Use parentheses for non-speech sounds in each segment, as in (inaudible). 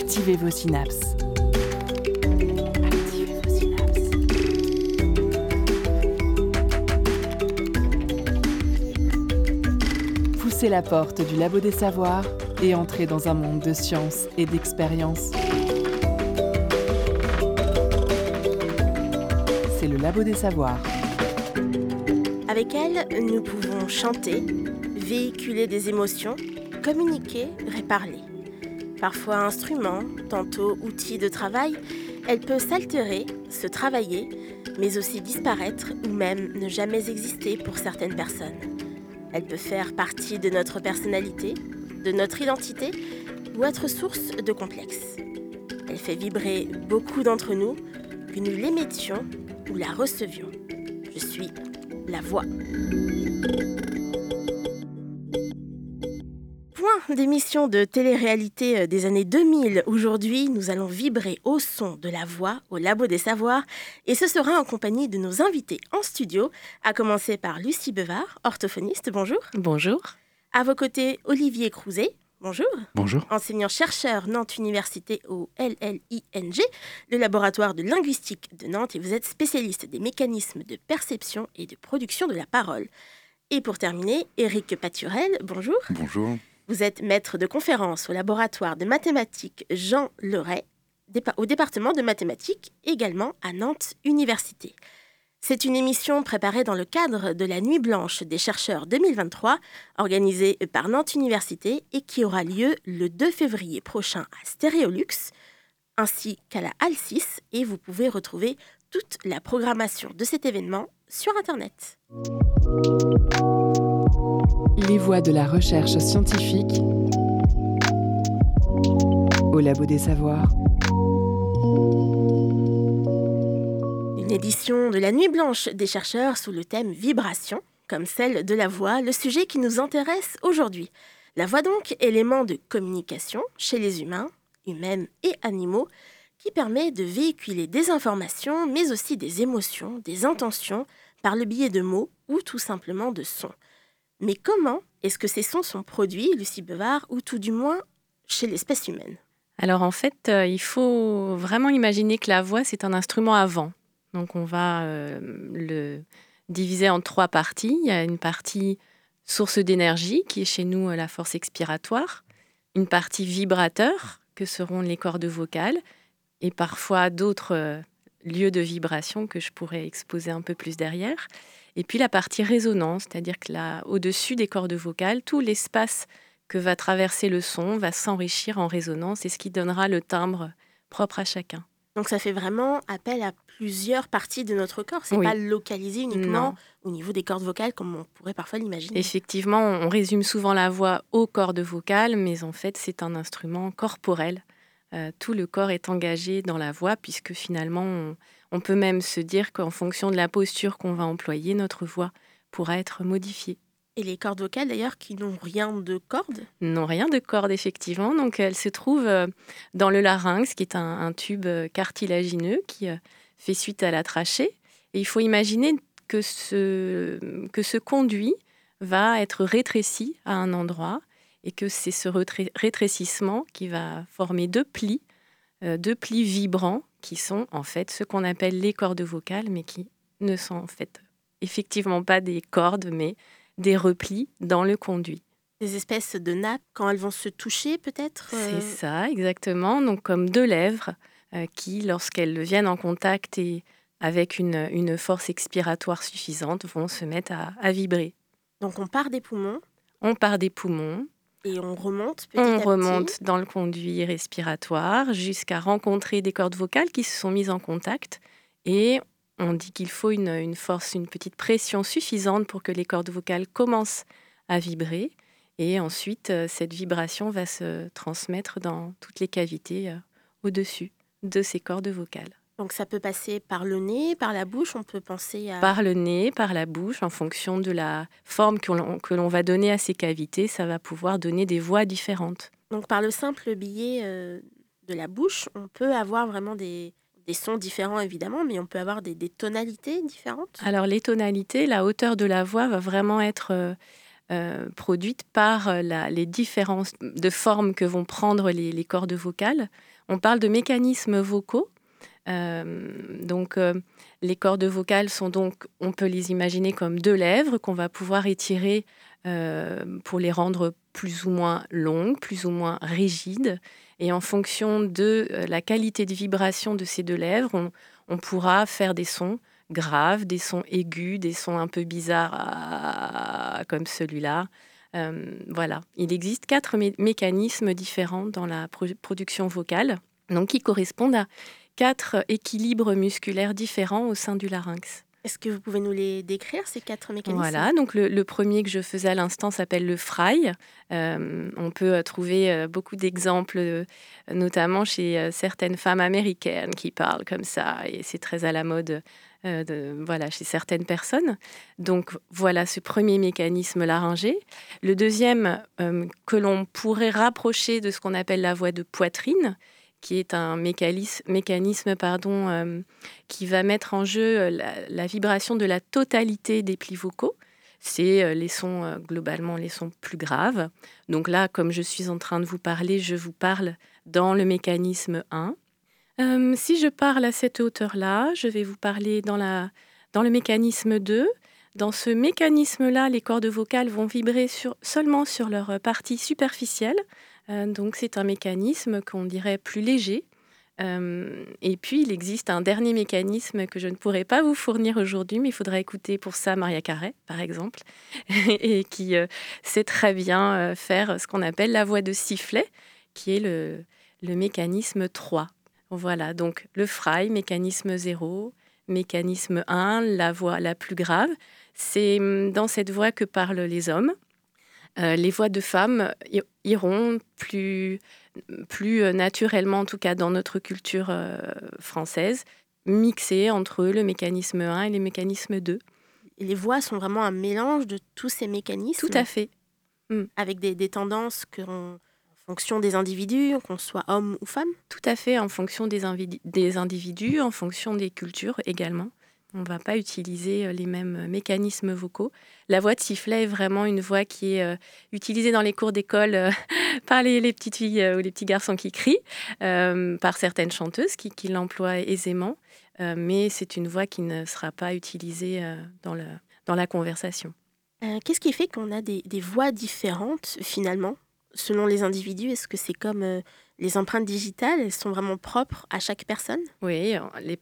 Activez vos synapses. Activez. Poussez la porte du labo des savoirs et entrez dans un monde de science et d'expérience. C'est le labo des savoirs. Avec elle, nous pouvons chanter, véhiculer des émotions, communiquer, réparler. Parfois instrument, tantôt outil de travail, elle peut s'altérer, se travailler, mais aussi disparaître ou même ne jamais exister pour certaines personnes. Elle peut faire partie de notre personnalité, de notre identité ou être source de complexes. Elle fait vibrer beaucoup d'entre nous, que nous l'émettions ou la recevions. Je suis la voix. D'émission de télé-réalité euh, des années 2000. Aujourd'hui, nous allons vibrer au son de la voix au Labo des Savoirs et ce sera en compagnie de nos invités en studio, à commencer par Lucie Bevard, orthophoniste. Bonjour. Bonjour. À vos côtés, Olivier Crouzet. Bonjour. Bonjour. Enseignant-chercheur Nantes Université au LLING, le laboratoire de linguistique de Nantes, et vous êtes spécialiste des mécanismes de perception et de production de la parole. Et pour terminer, Éric Paturel, bonjour. Bonjour. Vous êtes maître de conférence au laboratoire de mathématiques Jean Leray, au département de mathématiques, également à Nantes Université. C'est une émission préparée dans le cadre de la Nuit blanche des chercheurs 2023, organisée par Nantes Université et qui aura lieu le 2 février prochain à Stéréolux, ainsi qu'à la Halle 6, et vous pouvez retrouver toute la programmation de cet événement sur Internet. Les voix de la recherche scientifique au labo des savoirs. Une édition de la Nuit blanche des chercheurs sous le thème vibration, comme celle de la voix, le sujet qui nous intéresse aujourd'hui. La voix donc, élément de communication chez les humains, humains et animaux, qui permet de véhiculer des informations, mais aussi des émotions, des intentions, par le biais de mots ou tout simplement de sons. Mais comment est-ce que ces sons sont produits, Lucie Bevard, ou tout du moins chez l'espèce humaine? Alors en fait, euh, il faut vraiment imaginer que la voix, c'est un instrument à vent. Donc on va euh, le diviser en trois parties. Il y a une partie source d'énergie, qui est chez nous euh, la force expiratoire, une partie vibrateur, que seront les cordes vocales, et parfois d'autres lieux de vibration que je pourrais exposer un peu plus derrière. Et puis la partie résonance, c'est-à-dire que là, au-dessus des cordes vocales, tout l'espace que va traverser le son va s'enrichir en résonance et ce qui donnera le timbre propre à chacun. Donc ça fait vraiment appel à plusieurs parties de notre corps. C'est Oui. pas localisé uniquement Non. au niveau des cordes vocales comme on pourrait parfois l'imaginer. Effectivement, on résume souvent la voix aux cordes vocales, mais en fait, c'est un instrument corporel. Euh, tout le corps est engagé dans la voix, puisque finalement, on, on peut même se dire qu'en fonction de la posture qu'on va employer, notre voix pourra être modifiée. Et les cordes vocales d'ailleurs qui n'ont rien de cordes? n'ont rien de corde, effectivement. Donc, elles se trouvent euh, dans le larynx, qui est un, un tube euh, cartilagineux qui euh, fait suite à la trachée. Et il faut imaginer que ce, que ce conduit va être rétréci à un endroit et que c'est ce rétrécissement qui va former deux plis, euh, deux plis vibrants qui sont en fait ce qu'on appelle les cordes vocales, mais qui ne sont en fait effectivement pas des cordes, mais des replis dans le conduit. Des espèces de nappes quand elles vont se toucher peut-être. euh, C'est ça, exactement. Donc comme deux lèvres euh, qui, lorsqu'elles viennent en contact et avec une, une force expiratoire suffisante, vont se mettre à, à vibrer. Donc on part des poumons On part des poumons, et on remonte petit on à petit. remonte dans le conduit respiratoire jusqu'à rencontrer des cordes vocales qui se sont mises en contact et on dit qu'il faut une, une force, une petite pression suffisante pour que les cordes vocales commencent à vibrer. Et ensuite, euh, cette vibration va se transmettre dans toutes les cavités euh, au-dessus de ces cordes vocales. Donc ça peut passer par le nez, par la bouche. On peut penser à. Par le nez, par la bouche, en fonction de la forme que l'on va donner à ces cavités, ça va pouvoir donner des voix différentes. Donc par le simple biais euh, de la bouche, on peut avoir vraiment des, des sons différents évidemment, mais on peut avoir des, des tonalités différentes. Alors les tonalités, la hauteur de la voix va vraiment être euh, euh, produite par la- les différences de formes que vont prendre les, les cordes vocales. on parle de mécanismes vocaux. Donc, les cordes vocales sont donc, on peut les imaginer comme deux lèvres qu'on va pouvoir étirer pour les rendre plus ou moins longues, plus ou moins rigides. Et en fonction de la qualité de vibration de ces deux lèvres, on pourra faire des sons graves, des sons aigus, des sons un peu bizarres comme celui-là. Euh, voilà, il existe quatre mécanismes différents dans la production vocale, donc qui correspondent à quatre équilibres musculaires différents au sein du larynx. Est-ce que vous pouvez nous les décrire, ces quatre mécanismes? Voilà, donc le, premier que je faisais à l'instant s'appelle le fry. Euh, on peut euh, trouver euh, beaucoup d'exemples, notamment chez certaines femmes américaines qui parlent comme ça, et c'est très à la mode voilà, chez certaines personnes. Donc voilà ce premier mécanisme laryngé. Le deuxième que l'on pourrait rapprocher de ce qu'on appelle la voix de poitrine, qui est un mécanisme, pardon, euh, qui va mettre en jeu euh, la, vibration de la totalité des plis vocaux. C'est euh, les sons, globalement, les sons plus graves. Donc là, comme je suis en train de vous parler, je vous parle dans le mécanisme 1. si je parle à cette hauteur-là, je vais vous parler dans, la, dans le mécanisme 2. Dans ce mécanisme-là, les cordes vocales vont vibrer sur, seulement sur leur partie superficielle, donc c'est un mécanisme qu'on dirait plus léger. Euh, et puis il existe un dernier mécanisme que je ne pourrais pas vous fournir aujourd'hui, mais il faudra écouter pour ça Maria Carré, par exemple, (laughs) et qui euh, sait très bien faire ce qu'on appelle la voix de sifflet, qui est le, le mécanisme 3. Voilà, donc le fry, mécanisme 0, mécanisme 1, la voix la plus grave. C'est hum, dans cette voix que parlent les hommes. Euh, les voix de femmes iront plus, plus euh, naturellement, en tout cas dans notre culture euh, française, mixées entre le mécanisme 1 et les mécanismes 2. Et les voix sont vraiment un mélange de tous ces mécanismes Tout à fait. Mm. Avec des, des tendances que en fonction des individus, qu'on soit homme ou femme? Tout à fait, en fonction des, des individus, en fonction des cultures également. On ne va pas utiliser euh, les mêmes euh, mécanismes vocaux. La voix de sifflet est vraiment une voix qui est euh, utilisée dans les cours d'école (laughs) par les, petites filles ou les petits garçons qui crient, par certaines chanteuses qui, l'emploient aisément, mais c'est une voix qui ne sera pas utilisée dans, la conversation. Qu'est-ce qui fait qu'on a des, voix différentes finalement? Selon les individus Est-ce que c'est comme les empreintes digitales, elles sont vraiment propres à chaque personne? Oui,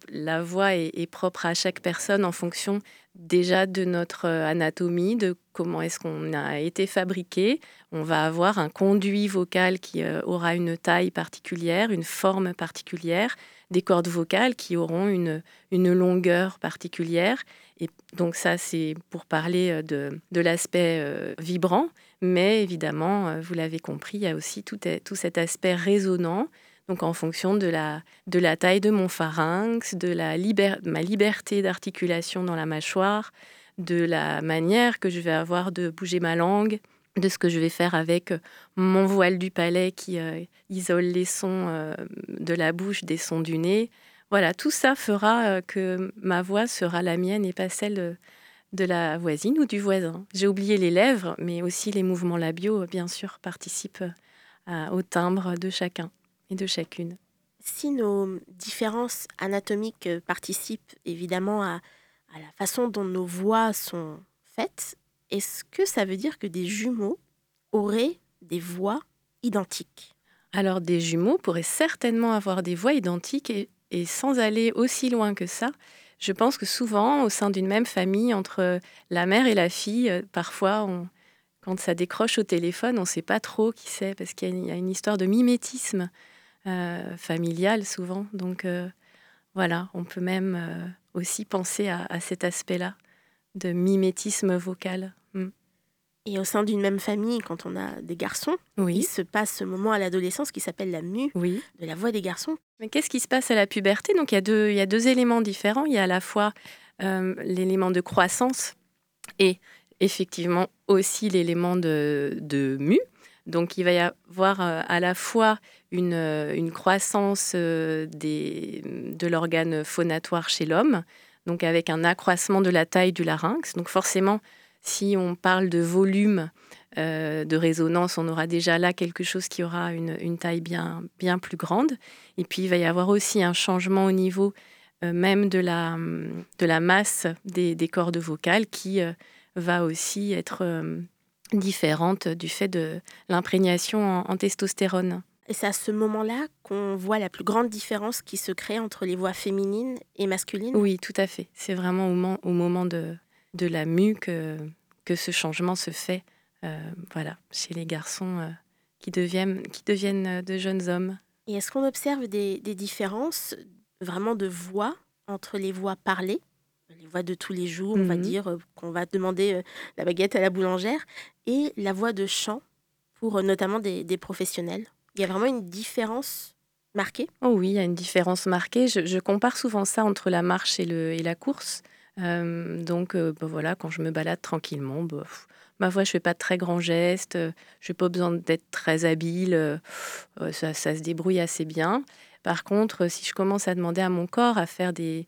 la voix est, propre à chaque personne en fonction déjà de notre euh, anatomie, de comment est-ce qu'on a été fabriqué. On va avoir un conduit vocal qui euh, aura une taille particulière, une forme particulière, des cordes vocales qui auront une, une longueur particulière. Et donc ça, c'est pour parler euh, de, de l'aspect vibrant. Mais évidemment, euh, vous l'avez compris, il y a aussi tout, cet aspect résonnant. Donc en fonction de la, taille de mon pharynx, de la ma liberté d'articulation dans la mâchoire, de la manière que je vais avoir de bouger ma langue, de ce que je vais faire avec euh, mon voile du palais qui euh, isole les sons de la bouche des sons du nez. Voilà, tout ça fera que ma voix sera la mienne et pas celle de la voisine ou du voisin. J'ai oublié les lèvres, mais aussi les mouvements labiaux, bien sûr, participent euh, au timbre de chacun et de chacune. Si nos différences anatomiques participent évidemment à, la façon dont nos voix sont faites, est-ce que ça veut dire que des jumeaux auraient des voix identiques? Alors des jumeaux pourraient certainement avoir des voix identiques et sans aller aussi loin que ça, je pense que souvent, au sein d'une même famille, entre la mère et la fille, euh, parfois, quand ça décroche au téléphone, on ne sait pas trop qui c'est, parce qu'il y, a une histoire de mimétisme euh, familial souvent. Donc euh, voilà, on peut même aussi penser à, cet aspect-là de mimétisme vocal. Mm. Et au sein d'une même famille, quand on a des garçons, il se passe ce moment à l'adolescence qui s'appelle la mue de la voix des garçons. Mais qu'est-ce qui se passe à la puberté? Donc il y, a deux, il y a deux éléments différents. Il y a à la fois euh, l'élément de croissance et effectivement aussi l'élément de, de mue. Donc il va y avoir euh, à la fois une, euh, une croissance des, de l'organe phonatoire chez l'homme, donc avec un accroissement de la taille du larynx. Donc forcément, Si on parle de volume de résonance, on aura déjà là quelque chose qui aura une, taille bien, bien plus grande. Et puis il va y avoir aussi un changement au niveau même de la, de la masse des, des cordes vocales qui va aussi être différente du fait de l'imprégnation en, testostérone. Et c'est à ce moment-là qu'on voit la plus grande différence qui se crée entre les voix féminines et masculines? Oui, tout à fait. C'est vraiment au moment, au moment de, de la mue que, que ce changement se fait euh, voilà, chez les garçons euh, qui, deviennent, qui deviennent euh, de jeunes hommes. Et est-ce qu'on observe des, des différences vraiment de voix entre les voix parlées les voix de tous les jours, on va mmh dire, qu'on va demander la baguette à la boulangère, et la voix de chant pour notamment des, professionnels? Il y a vraiment une différence marquée? Oh oui, il y a une différence marquée. Je, compare souvent ça entre la marche et, le, et la course. Donc bah voilà, quand je me balade tranquillement, bah, ma voix, je fais pas de très grands gestes, je n'ai pas besoin d'être très habile, ça, ça, se débrouille assez bien. Par contre, si je commence à demander à mon corps à faire des,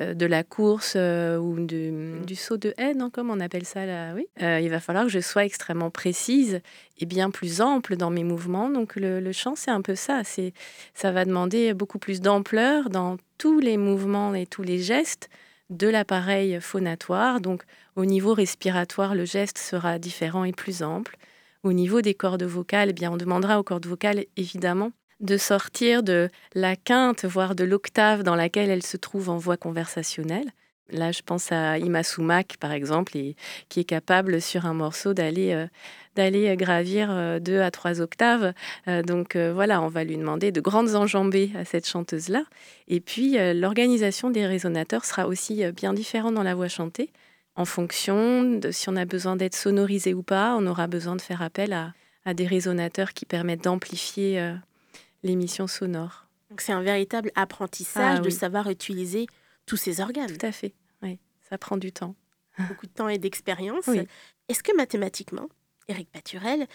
euh, de la course euh, ou du saut de haine, hein, comme on appelle ça là, oui. Euh, il va falloir que je sois extrêmement précise et bien plus ample dans mes mouvements. Donc le, chant, c'est un peu ça. C'est, ça va demander beaucoup plus d'ampleur dans tous les mouvements et tous les gestes de l'appareil phonatoire. Donc au niveau respiratoire, le geste sera différent et plus ample. Au niveau des cordes vocales, eh bien, on demandera aux cordes vocales, évidemment, de sortir de la quinte, voire de l'octave dans laquelle elle se trouve en voix conversationnelle. Là, je pense à Ima Sumac, par exemple, et, qui est capable sur un morceau d'aller euh, d'aller gravir euh, deux à trois octaves. Euh, donc voilà, on va lui demander de grandes enjambées à cette chanteuse-là. Et puis, l'organisation des résonateurs sera aussi bien différente dans la voix chantée. En fonction de si on a besoin d'être sonorisé ou pas, on aura besoin de faire appel à, à des résonateurs qui permettent d'amplifier l'émission sonore. Donc c'est un véritable apprentissage ah de savoir utiliser tous ces organes. Tout à fait, oui, ça prend du temps. (laughs) Beaucoup de temps et d'expérience. Est-ce que mathématiquement, Eric Paturel,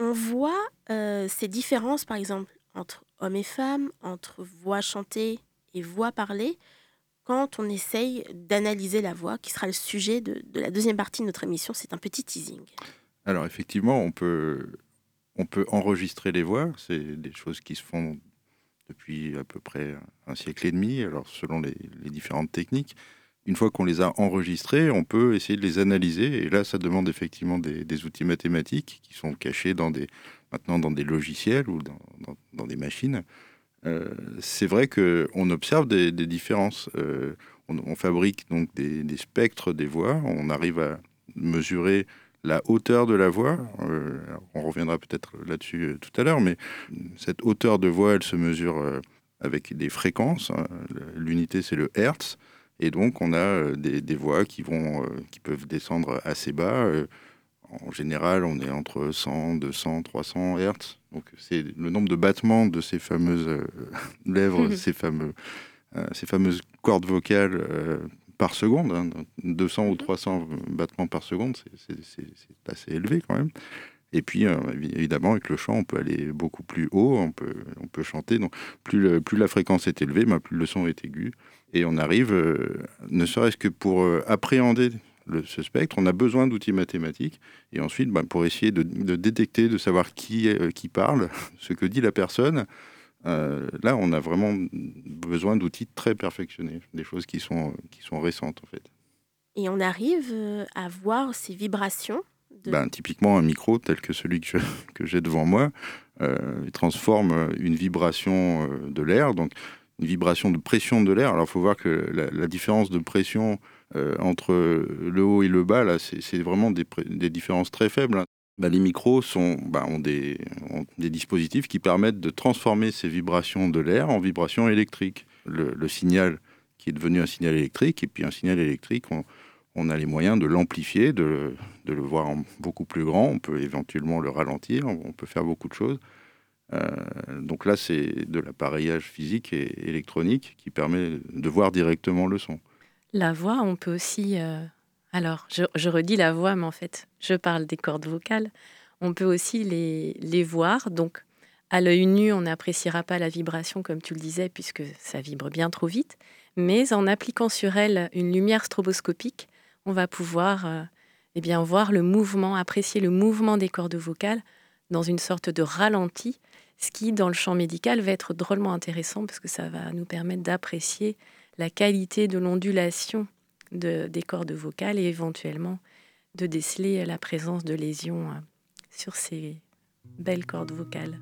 on voit euh, ces différences, par exemple, entre hommes et femmes, entre voix chantée et voix parlée, quand on essaye d'analyser la voix, qui sera le sujet de, de la deuxième partie de notre émission, c'est un petit teasing. Alors effectivement, on peut on peut enregistrer les voix, c'est des choses qui se font depuis à peu près un siècle et demi, alors selon les, différentes techniques. Une fois qu'on les a enregistrées, on peut essayer de les analyser, et là, ça demande effectivement des, outils mathématiques qui sont cachés dans des, maintenant dans des logiciels ou dans, des machines. Euh, c'est vrai qu'on observe des, différences. Euh, on, fabrique donc des, des, spectres des voix, on arrive à mesurer la hauteur de la voix. Euh, on reviendra peut-être là-dessus euh, tout à l'heure, mais cette hauteur de voix, elle se mesure euh, avec des fréquences. Hein. L'unité, c'est le hertz. Et donc, on a des, voix qui, vont, qui peuvent descendre assez bas. En général, on est entre 100, 200, 300 hertz. Donc, c'est le nombre de battements de ces fameuses (laughs) lèvres, (laughs) ces, fameux, ces fameuses cordes vocales par seconde, 200 hein, ou 300 battements par seconde, c'est assez élevé quand même. Et puis, euh, évidemment, avec le chant, on peut aller beaucoup plus haut, on peut, on peut chanter. Donc, plus, plus la fréquence est élevée, bah, plus le son est aigu. Et on arrive, euh, ne serait-ce que pour euh, appréhender ce spectre, on a besoin d'outils mathématiques. Et ensuite, bah, pour essayer de, de, détecter, de savoir qui, qui parle, (laughs) ce que dit la personne, euh, là, on a vraiment besoin d'outils très perfectionnés, des choses qui sont, qui sont récentes en fait. Et on arrive euh, à voir ces vibrations ben, Typiquement, un micro tel que celui que, (laughs) j'ai devant moi euh, transforme une vibration de l'air, donc une vibration de pression de l'air. Alors, il faut voir que la, différence de pression entre le haut et le bas, là, c'est vraiment des, des, différences très faibles. Bah, les micros bah, ont, des, dispositifs qui permettent de transformer ces vibrations de l'air en vibrations électriques. Le, signal qui est devenu un signal électrique, et puis un signal électrique, on, a les moyens de l'amplifier, de, le voir beaucoup plus grand, on peut éventuellement le ralentir, on peut faire beaucoup de choses. Euh, donc là, c'est de l'appareillage physique et électronique qui permet de voir directement le son. La voix, on peut aussi euh, alors, je, redis la voix, mais en fait, je parle des cordes vocales. On peut aussi les, voir. Donc, à l'œil nu, on n'appréciera pas la vibration, comme tu le disais, puisque ça vibre bien trop vite. Mais en appliquant sur elle une lumière stroboscopique, on va pouvoir euh, eh bien voir le mouvement, apprécier le mouvement des cordes vocales dans une sorte de ralenti, ce qui dans le champ médical va être drôlement intéressant parce que ça va nous permettre d'apprécier la qualité de l'ondulation des cordes vocales et éventuellement de déceler la présence de lésions euh, sur ces belles cordes vocales.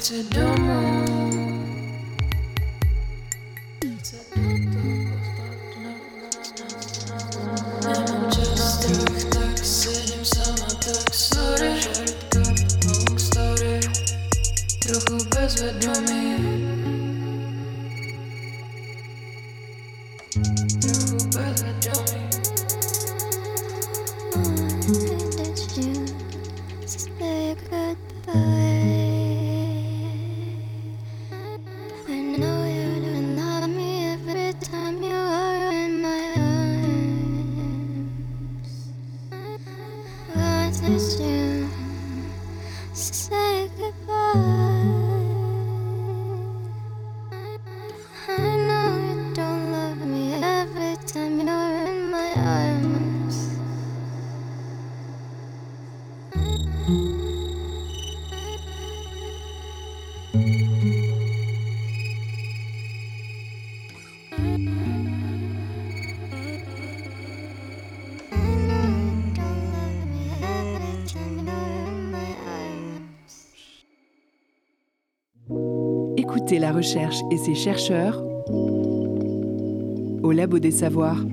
to do more. Recherche et ses chercheurs au Labo des Savoirs.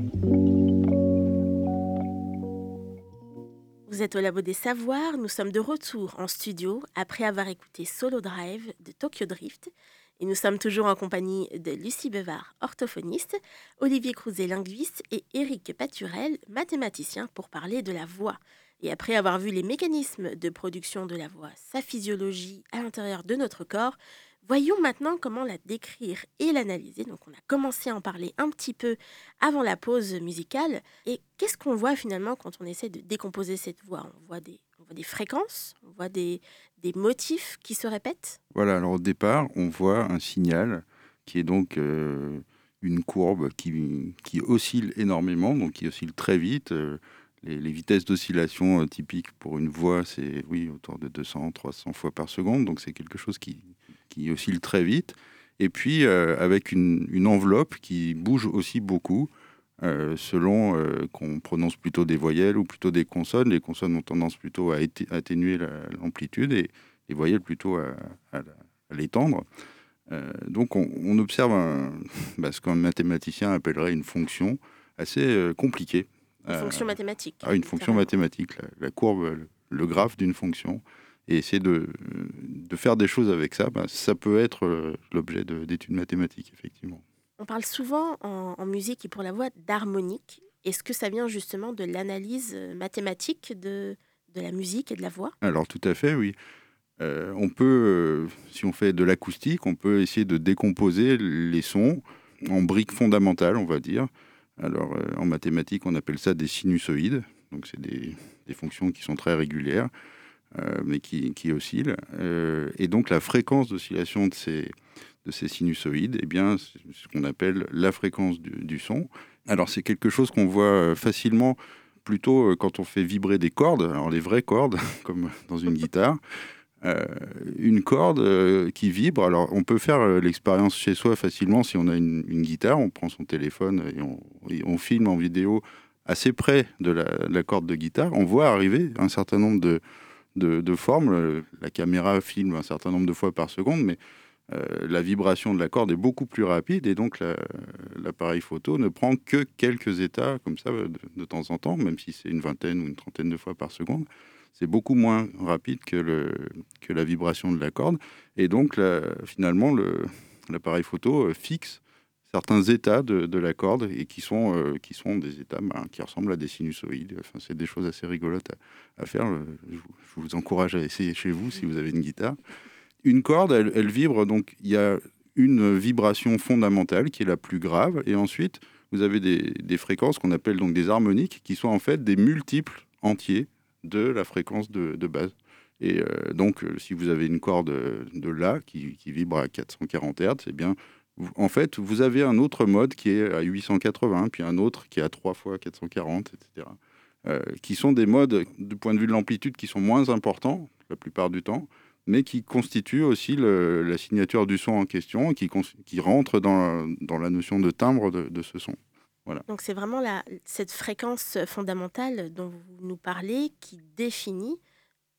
Vous êtes au Labo des Savoirs, nous sommes de retour en studio après avoir écouté Solo Drive de Tokyo Drift. Et nous sommes toujours en compagnie de Lucie Bevard, orthophoniste, Olivier Crouzet, linguiste, et Éric Paturel, mathématicien, pour parler de la voix. Et après avoir vu les mécanismes de production de la voix, sa physiologie à l'intérieur de notre corps, Voyons maintenant comment la décrire et l'analyser. Donc on a commencé à en parler un petit peu avant la pause musicale. Et qu'est-ce qu'on voit finalement quand on essaie de décomposer cette voix? On voit, des, on voit des fréquences, on voit des, des, motifs qui se répètent? Voilà, alors au départ, on voit un signal qui est donc euh, une courbe qui, qui, oscille énormément, donc qui oscille très vite. Euh, les, les, vitesses d'oscillation euh, typiques pour une voix, c'est oui, autour de 200-300 fois par seconde, donc c'est quelque chose qui, qui oscille très vite, et puis euh, avec une, enveloppe qui bouge aussi beaucoup, euh, selon euh, qu'on prononce plutôt des voyelles ou plutôt des consonnes. Les consonnes ont tendance plutôt à atténuer l'amplitude et les voyelles plutôt à, l'étendre. donc on, observe (laughs) bah, ce qu'un mathématicien appellerait une fonction assez compliquée. Une fonction mathématique. Ah, une fonction mathématique, la, courbe, le graphe d'une fonction et essayer de, de, faire des choses avec ça, ben, ça peut être euh, l'objet d'études mathématiques, effectivement. On parle souvent en, musique et pour la voix d'harmonique. Est-ce que ça vient justement de l'analyse euh, mathématique de, de, la musique et de la voix? Alors tout à fait, oui. Euh, on peut, si on fait de l'acoustique, on peut essayer de décomposer les sons en briques fondamentales, on va dire. Alors en mathématiques, on appelle ça des sinusoïdes. Donc c'est des, fonctions qui sont très régulières, mais qui, oscillent. et donc la fréquence d'oscillation de ces, de ces sinusoïdes, eh bien, c'est ce qu'on appelle la fréquence du, son. Alors c'est quelque chose qu'on voit facilement plutôt quand on fait vibrer des cordes, alors les vraies cordes, (laughs) comme dans une guitare. Euh, une corde euh, qui vibre. Alors, on peut faire euh, l'expérience chez soi facilement si on a une, guitare. On prend son téléphone et on, filme en vidéo assez près de la, corde de guitare. On voit arriver un certain nombre de, de, formes. La caméra filme un certain nombre de fois par seconde, mais la vibration de la corde est beaucoup plus rapide et donc l'appareil photo ne prend que quelques états comme ça de temps en temps, même si c'est une vingtaine ou une trentaine de fois par seconde c'est beaucoup moins rapide que la vibration de la corde. Et donc, finalement, l'appareil photo euh, fixe certains états de, la corde et qui sont, euh, qui sont des états ben, qui ressemblent à des sinusoïdes. Enfin, c'est des choses assez rigolotes à, faire. Je, vous encourage à essayer chez vous si vous avez une guitare. Une corde, elle, vibre, donc il y a une vibration fondamentale qui est la plus grave, et ensuite vous avez des, fréquences qu'on appelle donc des harmoniques, qui sont en fait des multiples entiers de la fréquence de, base. Et euh, donc, euh, si vous avez une corde de La qui, vibre à 440 Hz, eh bien, en fait, vous avez un autre mode qui est à 880, puis un autre qui est à 3 fois 440, etc. Euh, qui sont des modes, du point de vue de l'amplitude, qui sont moins importants la plupart du temps, mais qui constituent aussi la signature du son en question, qui, qui rentre dans, dans la notion de timbre de ce son. Donc c'est vraiment la, cette fréquence fondamentale dont vous nous parlez qui définit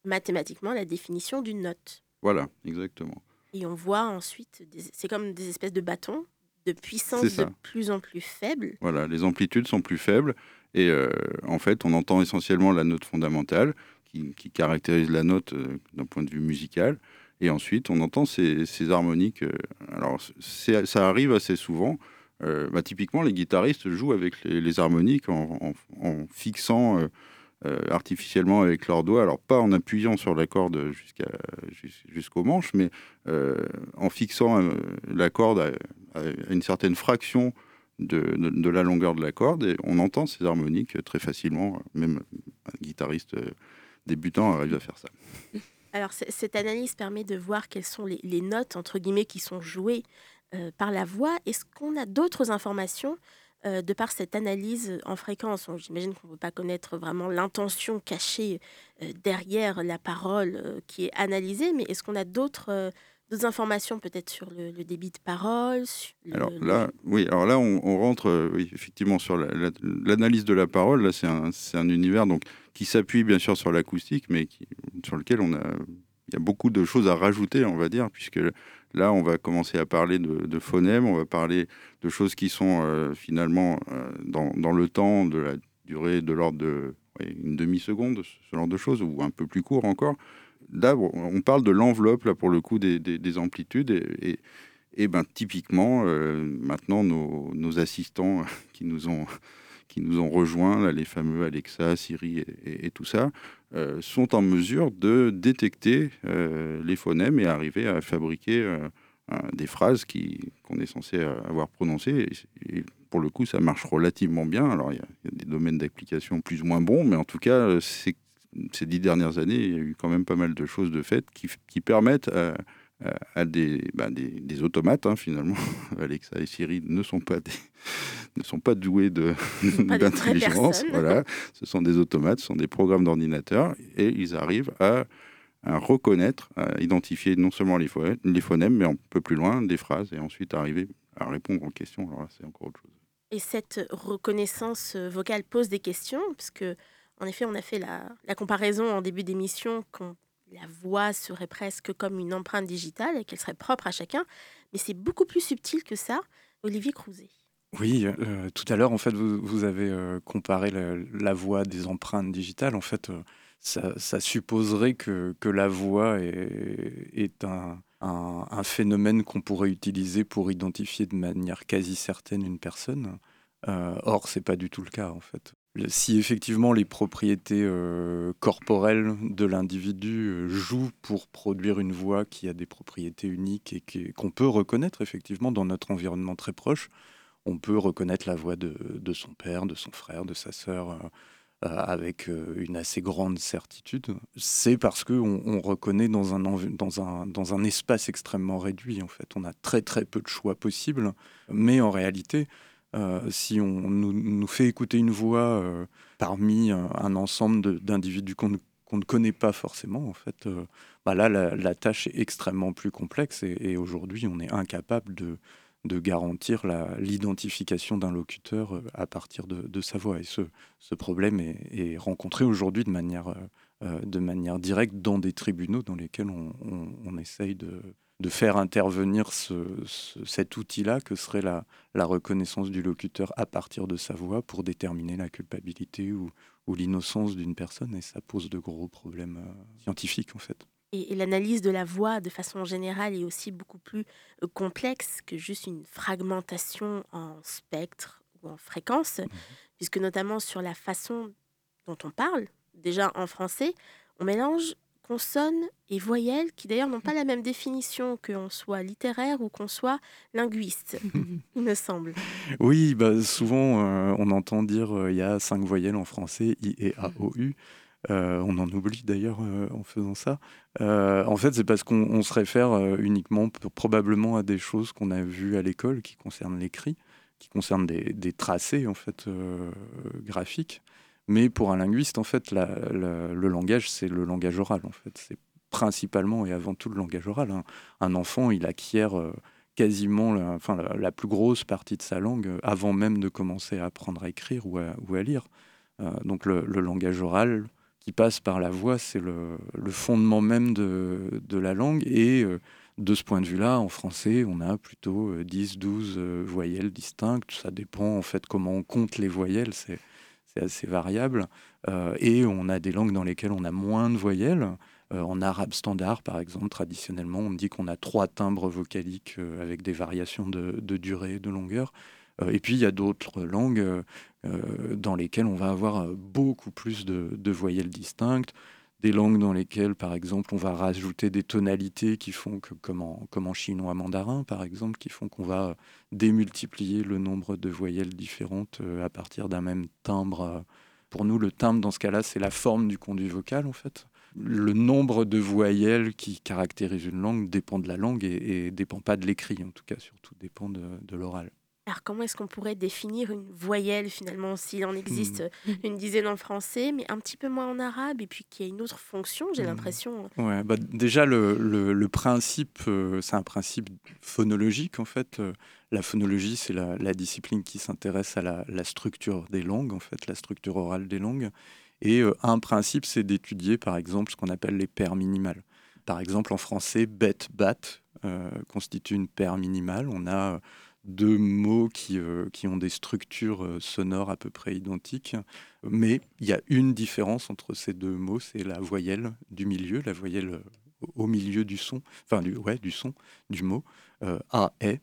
mathématiquement la définition d'une note. Voilà, exactement. Et on voit ensuite, c'est comme des espèces de bâtons de puissance de plus en plus faible. Voilà, les amplitudes sont plus faibles et euh, en fait on entend essentiellement la note fondamentale qui, caractérise la note euh, d'un point de vue musical. Et ensuite, on entend ces, harmoniques. Euh, alors, ça arrive assez souvent. Bah, typiquement, les guitaristes jouent avec les, harmoniques en, fixant euh, euh, artificiellement avec leurs doigts, alors pas en appuyant sur la corde jusqu'au manche, mais en fixant la corde à, une certaine fraction de, la longueur de la corde, et on entend ces harmoniques très facilement. Même un guitariste débutant arrive à faire ça. Alors, cette analyse permet de voir quelles sont les, les notes, entre guillemets, qui sont jouées euh, par la voix. Est-ce qu'on a d'autres informations euh, de par cette analyse en fréquence J'imagine qu'on ne peut pas connaître vraiment l'intention cachée euh, derrière la parole qui est analysée, mais est-ce qu'on a d'autres informations peut-être sur le, débit de parole Alors là, oui, alors là, on, rentre effectivement sur l'analyse de la parole. Là, c'est un, un, univers donc qui s'appuie bien sûr sur l'acoustique, mais qui, sur lequel on a il y a beaucoup de choses à rajouter, on va dire, puisque Là, on va commencer à parler de, phonèmes, on va parler de choses qui sont euh, finalement euh, dans, le temps, de la durée de l'ordre de une demi-seconde, ce genre de choses, ou un peu plus court encore. Là, on parle de l'enveloppe, là, pour le coup, des, amplitudes. Et, et, ben, typiquement, euh, maintenant, nos, assistants (laughs) qui nous ont qui nous ont rejoints, les fameux Alexa, Siri et, tout ça, euh, sont en mesure de détecter euh, les phonèmes et arriver à fabriquer euh, des phrases qu'on est censé avoir prononcées. Et, pour le coup, ça marche relativement bien. Alors, il y, a des domaines d'application plus ou moins bons, mais en tout cas, ces dix dernières années, il y a eu quand même pas mal de choses de fait qui, qui permettent à, bah, des, des, automates, hein, finalement. (laughs) Alexa et Siri ne sont pas, des, (laughs) ne sont pas doués (laughs) d'intelligence. Voilà. Ce sont des automates, ce sont des programmes d'ordinateur, et ils arrivent à, reconnaître, à identifier non seulement les phonèmes, les phonèmes, mais un peu plus loin, des phrases, et ensuite arriver à répondre aux questions. Alors là, c'est encore autre chose. Et cette reconnaissance vocale pose des questions, parce que, en effet, on a fait la, la comparaison en début d'émission qu'on la voix serait presque comme une empreinte digitale et qu'elle serait propre à chacun. Mais c'est beaucoup plus subtil que ça. Olivier Crouzet. Oui, euh, tout à l'heure, en fait, vous, avez euh, comparé la, voix des empreintes digitales. En fait, euh, ça, supposerait que, la voix est, un, un, phénomène qu'on pourrait utiliser pour identifier de manière quasi certaine une personne. or, c'est pas du tout le cas, en fait si effectivement les propriétés euh, corporelles de l'individu euh, jouent pour produire une voix qui a des propriétés uniques et qu'on peut reconnaître effectivement dans notre environnement très proche, on peut reconnaître la voix de, son père, de son frère, de sa sœur, avec une assez grande certitude, c'est parce qu'on on reconnaît dans un, dans, un, dans un espace extrêmement réduit. En fait, on a très très peu de choix possibles, mais en réalité, si on nous, fait écouter une voix parmi un, ensemble d'individus qu'on ne connaît pas forcément, en fait, bah là, la, tâche est extrêmement plus complexe et aujourd'hui, on est incapable de, garantir l'identification d'un locuteur euh, à partir de, sa voix. Et ce, problème est, rencontré aujourd'hui de manière, euh, euh, directe dans des tribunaux dans lesquels on, essaye de, de, faire intervenir ce, cet outil-là que serait la, la, reconnaissance du locuteur à partir de sa voix pour déterminer la culpabilité ou, ou l'innocence d'une personne. Et ça pose de gros problèmes scientifiques en fait. Et, l'analyse de la voix, de façon générale, est aussi beaucoup plus euh, complexe que juste une fragmentation en spectre ou en fréquence, mmh puisque notamment sur la façon dont on parle, déjà en français, on mélange consonnes et voyelles qui d'ailleurs n'ont pas la même définition qu'on soit littéraire ou qu'on soit linguiste, (laughs) il me semble. Oui, bah souvent euh, on entend dire euh, il y a cinq voyelles en français, I et A, O, U. Euh, on en oublie d'ailleurs en faisant ça. En fait, c'est parce qu'on se réfère uniquement probablement à des choses qu'on a vues à l'école qui concernent l'écrit, qui concernent des, tracés en fait graphiques. Mais pour un linguiste, en fait, le langage, c'est le langage oral. En fait, c'est principalement et avant tout le langage oral. Un enfant, il acquiert quasiment la, enfin, la, plus grosse partie de sa langue avant même de commencer à apprendre à écrire ou à, lire. donc le, langage oral, qui passe par la voix, c'est le, fondement même de, la langue. Et euh, de ce point de vue-là, en français, on a plutôt 10, euh, 12 euh, voyelles distinctes. Ça dépend en fait comment on compte les voyelles, c'est assez variable. et on a des langues dans lesquelles on a moins de voyelles. en arabe standard, par exemple, traditionnellement, on dit qu'on a trois timbres vocaliques avec des variations de, de durée, de longueur. et puis, il y a d'autres langues euh, dans lesquelles on va avoir euh, beaucoup plus de, voyelles distinctes, des langues dans lesquelles, par exemple, on va rajouter des tonalités qui font que, comme en, chinois mandarin, par exemple, qui font qu'on va démultiplier le nombre de voyelles différentes euh, à partir d'un même timbre. Pour nous, le timbre, dans ce cas-là, c'est la forme du conduit vocal, en fait. Le nombre de voyelles qui caractérisent une langue dépend de la langue et, ne dépend pas de l'écrit, en tout cas, surtout dépend de l'oral. Alors comment est-ce qu'on pourrait définir une voyelle finalement s'il en existe mmh. une dizaine en français, mais un petit peu moins en arabe, et puis qu'il y a une autre fonction, j'ai mmh. l'impression. Ouais, bah déjà le, le, principe, euh, c'est un principe phonologique en fait. Euh, la phonologie, c'est la, la, discipline qui s'intéresse à la, la, structure des langues, en fait, la structure orale des langues. Et euh, un principe, c'est d'étudier par exemple ce qu'on appelle les paires minimales. Par exemple, en français, bête, bat constitue une paire minimale. On a deux mots qui, euh, qui ont des structures euh, sonores à peu près identiques, mais il y a une différence entre ces deux mots, c'est la voyelle du milieu, la voyelle euh, au milieu du son, enfin du, ouais, du son, du mot, A, est.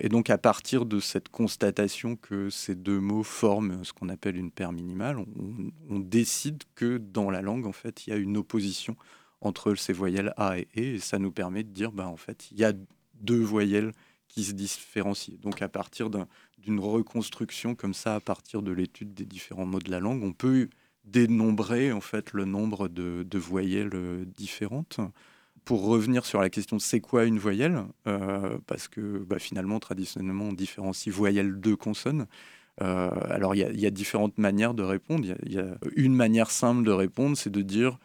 et donc à partir de cette constatation que ces deux mots forment ce qu'on appelle une paire minimale, on, décide que dans la langue, en fait, il y a une opposition entre ces voyelles A et E, et ça nous permet de dire, bah, en fait, il y a deux voyelles qui se différencient. Donc à partir d'une reconstruction comme ça, à partir de l'étude des différents mots de la langue, on peut dénombrer en fait le nombre de, voyelles euh, différentes. Pour revenir sur la question c'est quoi une voyelle, euh, parce que bah, finalement traditionnellement on différencie voyelle de consonne. Euh, alors il y, a différentes manières de répondre. Il y, a une manière simple de répondre, c'est de dire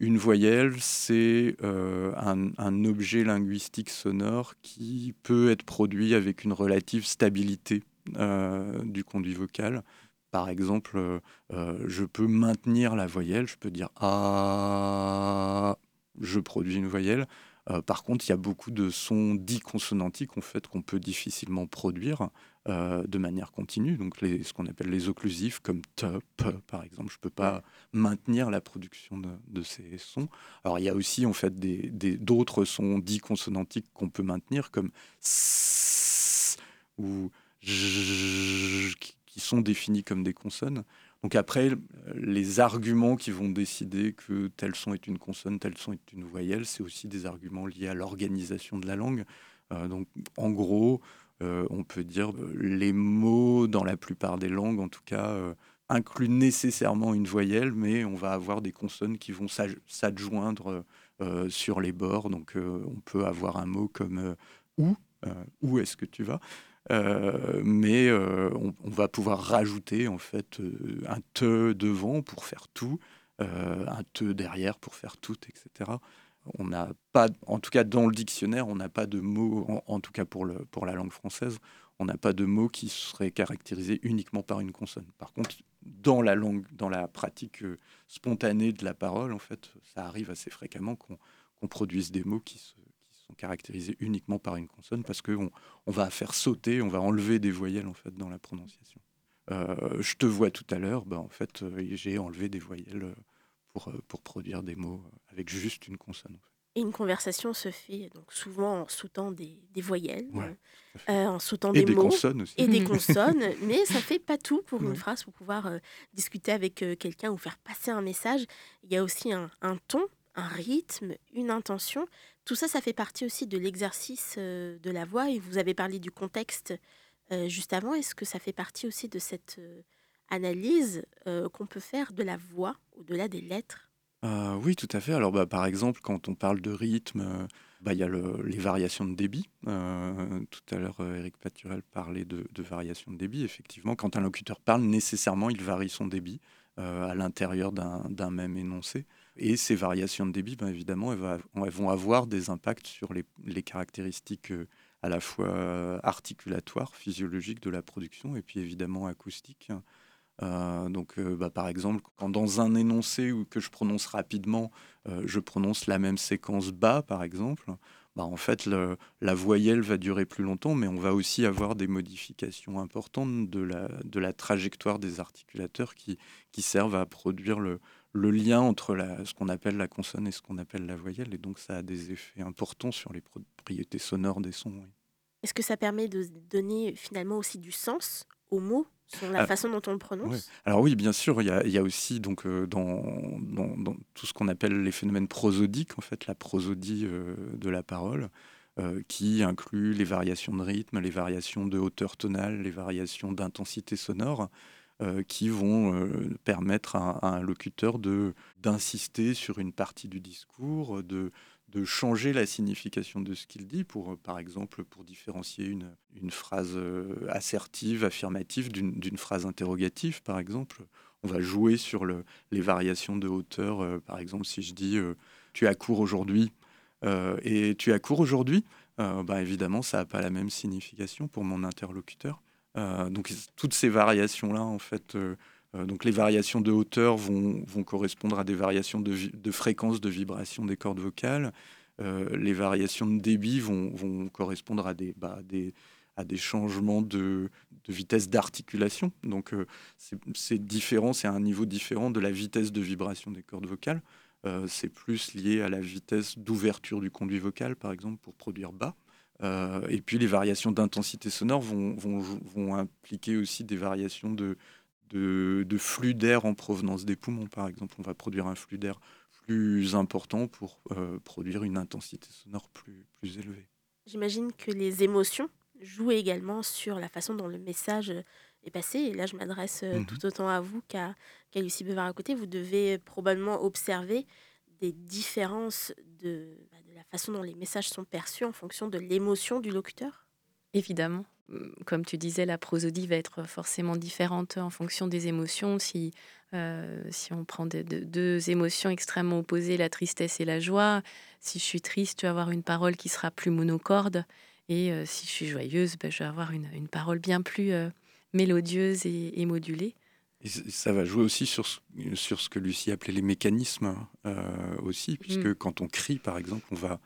une voyelle, c'est euh, un, objet linguistique sonore qui peut être produit avec une relative stabilité euh, du conduit vocal. Par exemple, euh, je peux maintenir la voyelle, je peux dire ah, je produis une voyelle. Par contre, il y a beaucoup de sons dits consonantiques en fait, qu'on peut difficilement produire euh, de manière continue. Donc, les, ce qu'on appelle les occlusifs, comme t, p, par exemple. Je ne peux pas maintenir la production de, ces sons. Alors, il y a aussi en fait d'autres des, sons dits consonantiques qu'on peut maintenir, comme s ou j, qui sont définis comme des consonnes. Donc après, les arguments qui vont décider que tel son est une consonne, tel son est une voyelle, c'est aussi des arguments liés à l'organisation de la langue. Euh, donc en gros, on peut dire euh, les mots dans la plupart des langues, en tout cas, inclut nécessairement une voyelle, mais on va avoir des consonnes qui vont s'adjoindre sur les bords. Donc on peut avoir un mot comme où, où est-ce que tu vas? Mais on, va pouvoir rajouter en fait un te devant pour faire tout, un te derrière pour faire tout, etc. On n'a pas, en tout cas dans le dictionnaire, on n'a pas de mots, en, tout cas pour, la langue française, on n'a pas de mots qui seraient caractérisés uniquement par une consonne. Par contre, dans la langue, dans la pratique spontanée de la parole, en fait, ça arrive assez fréquemment qu'on produise des mots qui, sont caractérisés uniquement par une consonne parce qu'on on va faire sauter, on va enlever des voyelles en fait dans la prononciation. Euh, je te vois tout à l'heure, ben, en fait, euh, j'ai enlevé des voyelles pour produire des mots avec juste une consonne. Et une conversation se fait donc souvent en sautant des, des voyelles, euh, en sautant des, mots consonnes aussi. et des (laughs) consonnes, mais ça fait pas tout pour une phrase pour pouvoir discuter avec quelqu'un ou faire passer un message. Il y a aussi un, un ton, un rythme, une intention. Tout ça, ça fait partie aussi de l'exercice de la voix. Et vous avez parlé du contexte juste avant. Est-ce que ça fait partie aussi de cette analyse qu'on peut faire de la voix au-delà des lettres? Oui, tout à fait. Alors, bah, par exemple, quand on parle de rythme, bah, il y a les variations de débit. tout à l'heure, Eric Paturel parlait de, variations de débit. Effectivement, quand un locuteur parle, nécessairement, il varie son débit à l'intérieur d'un même énoncé. Et ces variations de débit, ben évidemment, vont avoir des impacts sur les, caractéristiques euh, à la fois euh, articulatoires, physiologiques de la production, et puis évidemment acoustiques. Euh, donc, bah, par exemple, quand dans un énoncé ou que je prononce rapidement, je prononce la même séquence bas, par exemple, bah, en fait, la voyelle va durer plus longtemps, mais on va aussi avoir des modifications importantes de la, trajectoire des articulateurs qui, servent à produire le, lien entre ce qu'on appelle la consonne et ce qu'on appelle la voyelle. Et donc, ça a des effets importants sur les propriétés sonores des sons. Est-ce que ça permet de donner finalement aussi du sens aux mots sur la ah, façon dont on le prononce Alors oui, bien sûr, il y a, aussi donc, euh, dans, dans, tout ce qu'on appelle les phénomènes prosodiques, en fait, la prosodie euh, de la parole, euh, qui inclut les variations de rythme, les variations de hauteur tonale, les variations d'intensité sonore. Qui vont permettre à, un locuteur de d'insister sur une partie du discours, de, de changer la signification de ce qu'il dit, pour, euh, par exemple, pour différencier une, une phrase assertive, affirmative d'une phrase interrogative, par exemple. On va jouer sur le, les variations de hauteur. par exemple, si je dis Tu as cours aujourd'hui et Tu as cours aujourd'hui, bah, évidemment, ça n'a pas la même signification pour mon interlocuteur. Euh, donc toutes ces variations-là, en fait, euh, euh, donc les variations de hauteur vont, vont correspondre à des variations de, fréquence de vibration des cordes vocales. les variations de débit vont, vont correspondre à des, bah, des, à des changements de, de vitesse d'articulation. Donc c'est différent, c'est un niveau différent de la vitesse de vibration des cordes vocales. c'est plus lié à la vitesse d'ouverture du conduit vocal, par exemple, pour produire bas. Euh, et puis les variations d'intensité sonore vont, vont, vont, impliquer aussi des variations de, de, de flux d'air en provenance des poumons, par exemple. On va produire un flux d'air plus important pour euh, produire une intensité sonore plus, plus élevée. J'imagine que les émotions jouent également sur la façon dont le message est passé. Et là, je m'adresse euh, mhm. tout autant à vous qu'à Lucie Bevard à côté. Vous devez probablement observer des différences de, bah, la façon dont les messages sont perçus en fonction de l'émotion du locuteur? Évidemment. Comme tu disais, la prosodie va être forcément différente en fonction des émotions. Si, euh, si on prend deux émotions extrêmement opposées, la tristesse et la joie, si je suis triste, tu vas avoir une parole qui sera plus monocorde. Et euh, si je suis joyeuse, ben, je vais avoir une, une parole bien plus euh, mélodieuse et, et modulée. Et ça va jouer aussi sur ce, sur ce que Lucie appelait les mécanismes aussi, puisque mm. quand on crie, par exemple, on va,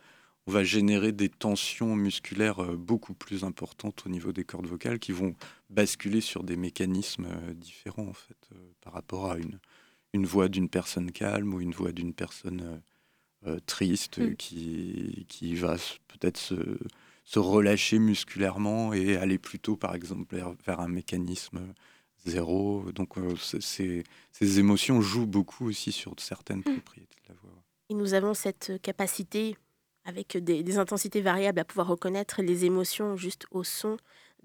va générer des tensions musculaires euh, beaucoup plus importantes au niveau des cordes vocales qui vont basculer sur des mécanismes euh, différents, en fait, par rapport à une, une voix d'une personne calme ou une voix d'une personne triste mm. qui, qui va peut-être se, se relâcher musculairement et aller plutôt, par exemple, vers un mécanisme zéro. Donc euh, ces, émotions jouent beaucoup aussi sur certaines hmm. propriétés de la voix. Et nous avons cette capacité, avec des, intensités variables, à pouvoir reconnaître les émotions juste au son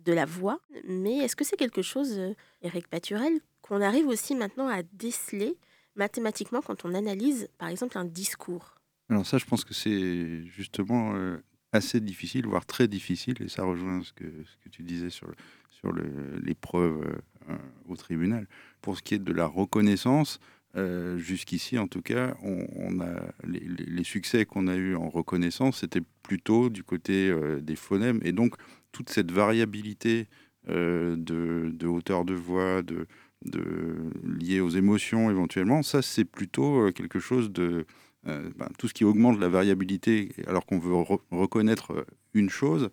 de la voix. Mais est-ce que c'est quelque chose, Eric Paturel, qu'on arrive aussi maintenant à déceler mathématiquement quand on analyse, par exemple, un discours? Alors ça, je pense que c'est justement euh, assez difficile, voire très difficile, et ça rejoint ce que, tu disais sur, sur les preuves euh, au tribunal. Pour ce qui est de la reconnaissance, euh, jusqu'ici, en tout cas, on, a les, succès qu'on a eus en reconnaissance, c'était plutôt du côté des phonèmes, et donc toute cette variabilité de, de, hauteur de voix, de, de, liées aux émotions éventuellement, ça c'est plutôt euh, quelque chose de... Euh, ben, tout ce qui augmente la variabilité alors qu'on veut reconnaître euh, une chose,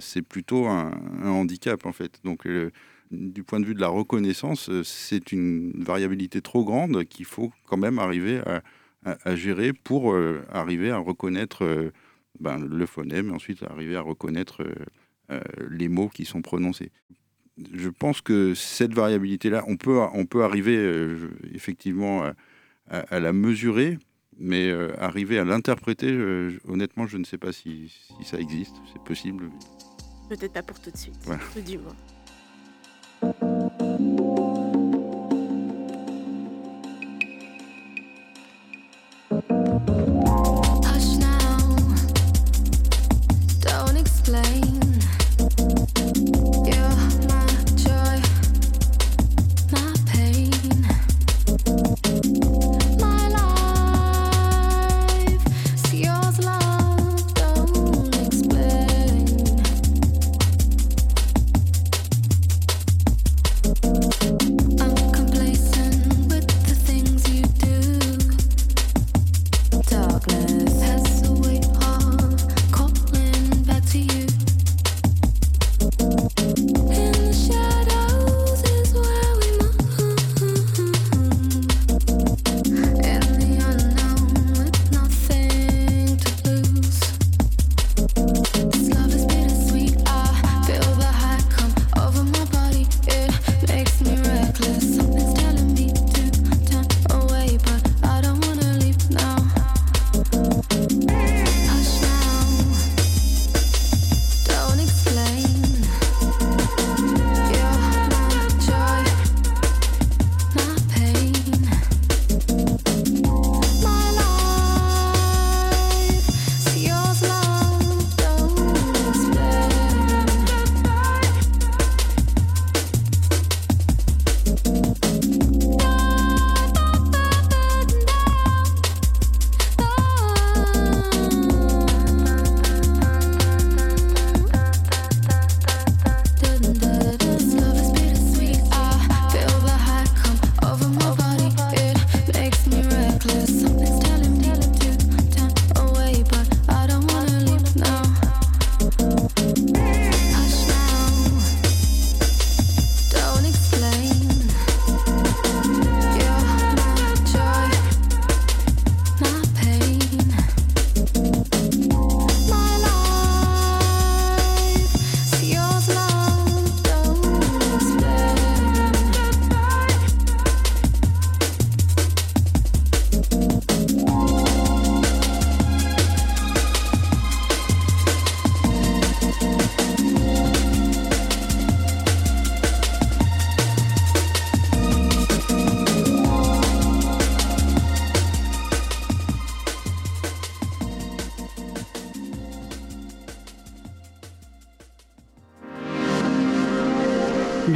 c'est plutôt un, handicap en fait. Donc du point de vue de la reconnaissance, c'est une variabilité trop grande qu'il faut quand même arriver à, gérer pour arriver à reconnaître ben, le phonème et ensuite arriver à reconnaître les mots qui sont prononcés je pense que cette variabilité-là, on peut, on peut arriver euh, effectivement à, la mesurer, mais euh, arriver à l'interpréter, honnêtement, je ne sais pas si, ça existe, c'est possible. Peut-être pas pour tout de suite, tout du moins. Hush now, don't explain.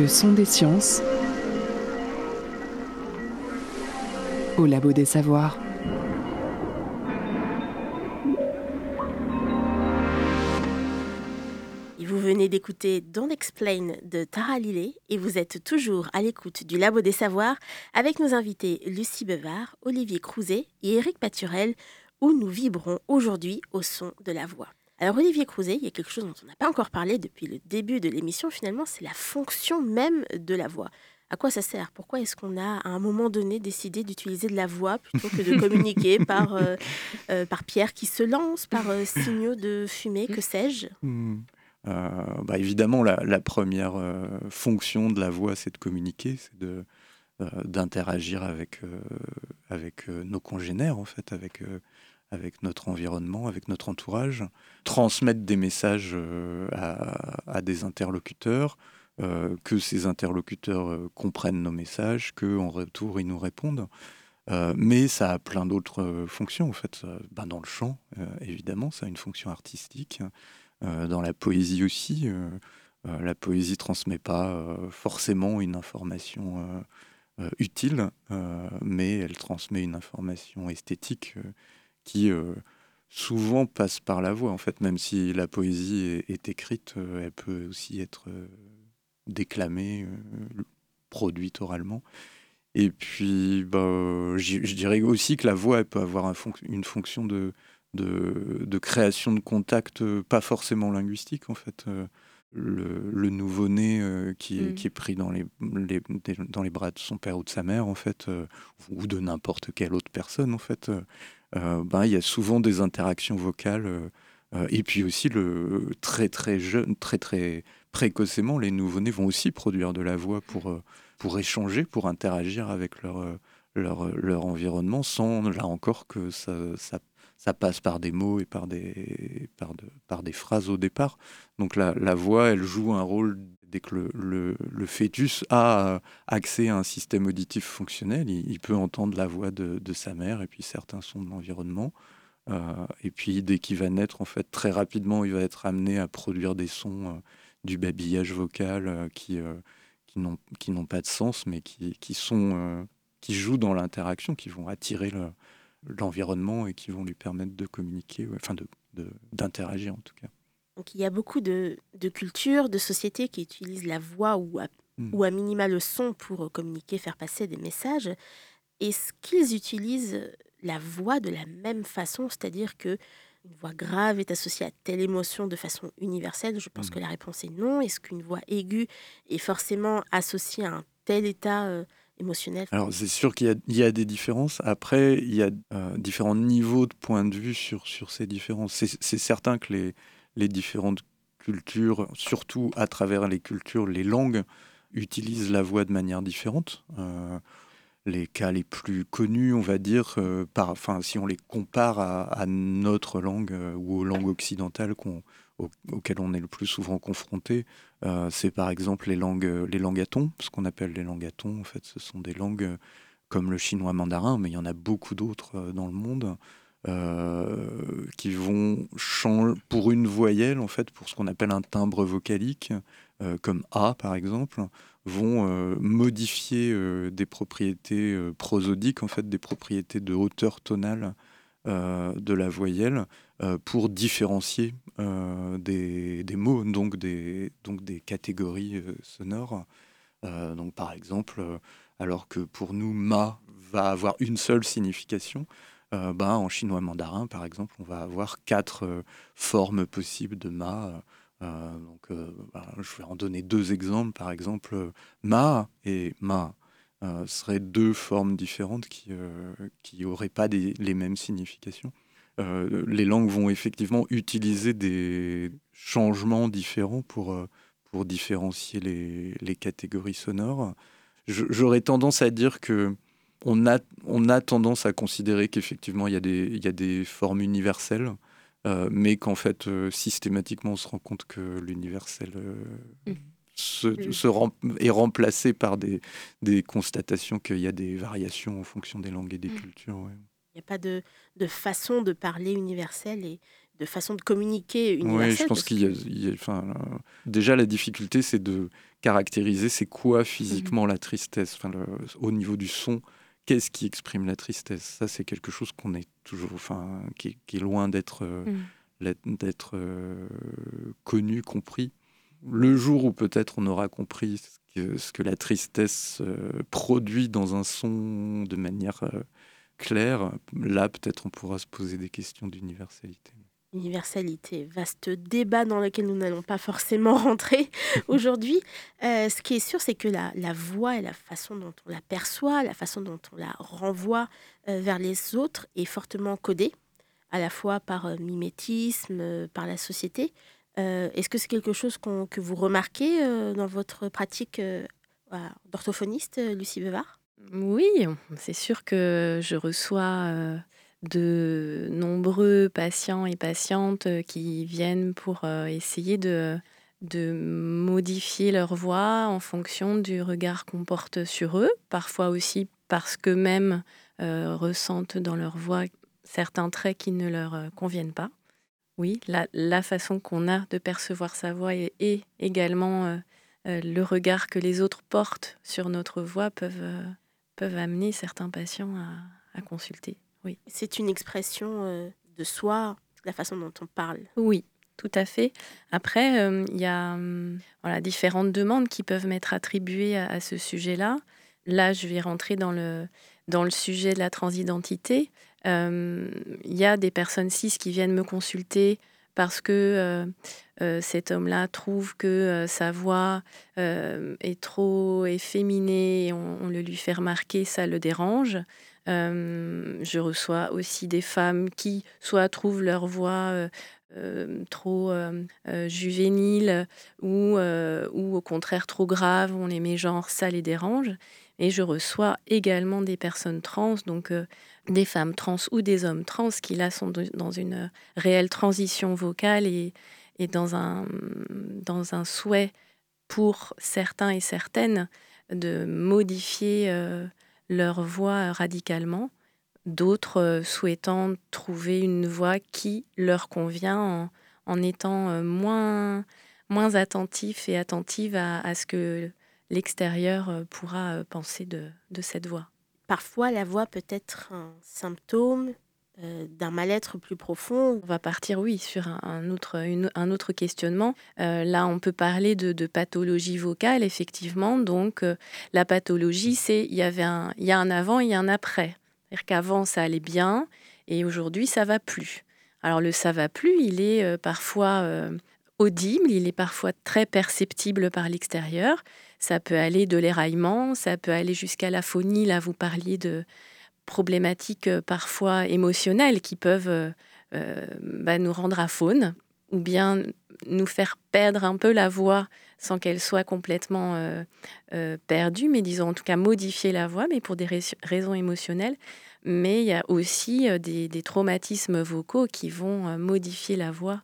Son des sciences au labo des savoirs. Vous venez d'écouter Don't Explain de Tara Lillet et vous êtes toujours à l'écoute du Labo des Savoirs avec nos invités Lucie Bevard, Olivier Crouzet et Éric Paturel où nous vibrons aujourd'hui au son de la voix. Alors Olivier Crouzet, il y a quelque chose dont on n'a pas encore parlé depuis le début de l'émission finalement, c'est la fonction même de la voix. À quoi ça sert? Pourquoi est-ce qu'on a à un moment donné décidé d'utiliser de la voix plutôt que de (laughs) communiquer par, euh, euh, par pierre qui se lance, par euh, signaux de fumée, que sais-je? Hmm. bah évidemment, la, la première fonction de la voix, c'est de communiquer, c'est de, d'interagir avec, avec nos congénères, en fait, avec avec notre environnement, avec notre entourage, transmettre des messages euh, à, des interlocuteurs, que ces interlocuteurs comprennent nos messages, qu'en retour ils nous répondent. mais ça a plein d'autres fonctions en fait. Ben, dans le chant, évidemment, ça a une fonction artistique. dans la poésie aussi. la poésie transmet pas forcément une information euh, utile, euh, mais elle transmet une information esthétique euh, qui souvent passe par la voix. En fait, même si la poésie est, écrite, elle peut aussi être déclamée, produite oralement. Et puis, bah, je dirais aussi que la voix, elle peut avoir une fonction de, de, de, création de contact, pas forcément linguistique, en fait le, nouveau-né euh, qui, est, mm. qui est pris dans les, dans les bras de son père ou de sa mère, en fait, euh, ou de n'importe quelle autre personne, en fait, euh, ben, il y a souvent des interactions vocales. et puis aussi, le, très très jeune, très très précocement, les nouveau-nés vont aussi produire de la voix pour, pour échanger, pour interagir avec leur, leur, leur environnement, sans, là encore, que ça, ça ça passe par des mots et par des, par, de, par des phrases au départ. Donc la, la, voix, elle joue un rôle dès que le, fœtus a accès à un système auditif fonctionnel. Il, peut entendre la voix de, sa mère et puis certains sons de l'environnement. Euh, et puis dès qu'il va naître, en fait, très rapidement, il va être amené à produire des sons euh, du babillage vocal euh, qui, n'ont pas de sens, mais qui, jouent dans l'interaction, qui vont attirer le, l'environnement et qui vont lui permettre de communiquer, enfin d'interagir en tout cas. Donc il y a beaucoup de, de, cultures, de sociétés qui utilisent la voix ou à, hmm. ou à minima le son pour communiquer, faire passer des messages. Est-ce qu'ils utilisent la voix de la même façon, c'est-à-dire que une voix grave est associée à telle émotion de façon universelle Je pense hmm. que la réponse est non. Est-ce qu'une voix aiguë est forcément associée à un tel état euh, alors c'est sûr qu'il y, a des différences. Après, il y a euh, différents niveaux de point de vue sur, sur ces différences. C'est certain que les, les différentes cultures, surtout à travers les cultures, les langues, utilisent la voix de manière différente. Euh, les cas les plus connus, on va dire, euh, par, enfin, si on les compare à, à notre langue ou aux langues occidentales qu'on auxquelles on est le plus souvent confronté, euh, c'est par exemple les langues, les langues ce qu'on appelle les langues En fait, ce sont des langues euh, comme le chinois mandarin, mais il y en a beaucoup d'autres euh, dans le monde. Qui vont changer pour une voyelle, en fait, pour ce qu'on appelle un timbre vocalique, comme A par exemple, vont modifier des propriétés prosodiques, en fait, des propriétés de hauteur tonale de la voyelle, euh, pour différencier euh, des, des, mots, donc des, donc des catégories euh, sonores. donc par exemple, alors que pour nous, ma va avoir une seule signification, ben, en chinois mandarin, par exemple, on va avoir quatre formes possibles de ma. donc, ben, je vais en donner deux exemples. Par exemple, ma et ma seraient deux formes différentes qui n'auraient pas les mêmes significations. Euh, les langues vont effectivement utiliser des changements différents pour, euh, pour différencier les, les catégories sonores. J'aurais tendance à dire que on a, on a tendance à considérer qu'effectivement il y, a des, il y a des formes universelles, euh, mais qu'en fait systématiquement on se rend compte que l'universel mmh. se, mmh. se est remplacé par des, des constatations qu'il y a des variations en fonction des langues et des mmh. cultures. Il n'y a pas de, de, façon de parler universelle et de façon de communiquer universelle. Oui, je pense qu'il y a, enfin, euh, déjà la difficulté, c'est de caractériser c'est quoi physiquement la tristesse, enfin, au niveau du son. Qu'est-ce qui exprime la tristesse? Ça, c'est quelque chose qu'on est toujours, enfin, qui, est loin d'être euh, mmh. d'être euh, connu, compris. Le jour où peut-être on aura compris ce que, ce que la tristesse produit dans un son de manière clair, là peut-être on pourra se poser des questions d'universalité. Universalité, vaste débat dans lequel nous n'allons pas forcément (laughs) rentrer (laughs) aujourd'hui. Euh, ce qui est sûr, c'est que la, voix et la façon dont on la perçoit, la façon dont on la renvoie euh, vers les autres est fortement codée, à la fois par euh, mimétisme, par la société. Est-ce que c'est quelque chose que vous remarquez dans votre pratique d'orthophoniste, Lucie Bevard oui, c'est sûr que je reçois de nombreux patients et patientes euh, qui viennent pour euh, essayer de modifier leur voix en fonction du regard qu'on porte sur eux, parfois aussi parce qu'eux-mêmes euh, ressentent dans leur voix certains traits qui ne leur conviennent pas. Oui, la, façon qu'on a de percevoir sa voix et, également le regard que les autres portent sur notre voix peuvent, peuvent amener certains patients à, consulter. Oui. C'est une expression de soi, la façon dont on parle. Oui, tout à fait. Après, euh, il y a hum, voilà, différentes demandes qui peuvent m'être attribuées à, ce sujet-là. Là, je vais rentrer dans le, dans le sujet de la transidentité. Euh, il y a des personnes cis qui viennent me consulter parce que euh, cet homme-là trouve que sa voix est trop efféminée et on, on, le lui fait remarquer, ça le dérange. Je reçois aussi des femmes qui soit trouvent leur voix euh, trop euh, euh, juvéniles ou, ou au contraire trop graves, on les met genre ça les dérange. Et je reçois également des personnes trans, donc des femmes trans ou des hommes trans qui là sont dans une réelle transition vocale et, et dans, un, dans un souhait pour certains et certaines de modifier leur voix radicalement d'autres euh, souhaitant trouver une voix qui leur convient en, étant euh, moins, moins attentif et attentive à, ce que l'extérieur euh, pourra penser de, cette voix. Parfois, la voix peut être un symptôme d'un mal-être plus profond. On va partir, oui, sur un, autre, un autre questionnement. là, on peut parler de, pathologie vocale, effectivement. Donc, la pathologie, c'est il y avait un, il y a un avant et un après. C'est-à-dire qu'avant, ça allait bien et aujourd'hui, ça va plus. Alors le ça va plus, il est euh, parfois euh, audible, il est parfois très perceptible par l'extérieur. Ça peut aller de l'éraillement, ça peut aller jusqu'à la phonie. Là, vous parliez de problématiques euh, parfois émotionnelles qui peuvent bah, nous rendre aphone ou bien nous faire perdre un peu la voix sans qu'elle soit complètement euh, euh, perdue, mais disons en tout cas modifier la voix, mais pour des raisons émotionnelles. Mais il y a aussi euh, des, traumatismes vocaux qui vont modifier la voix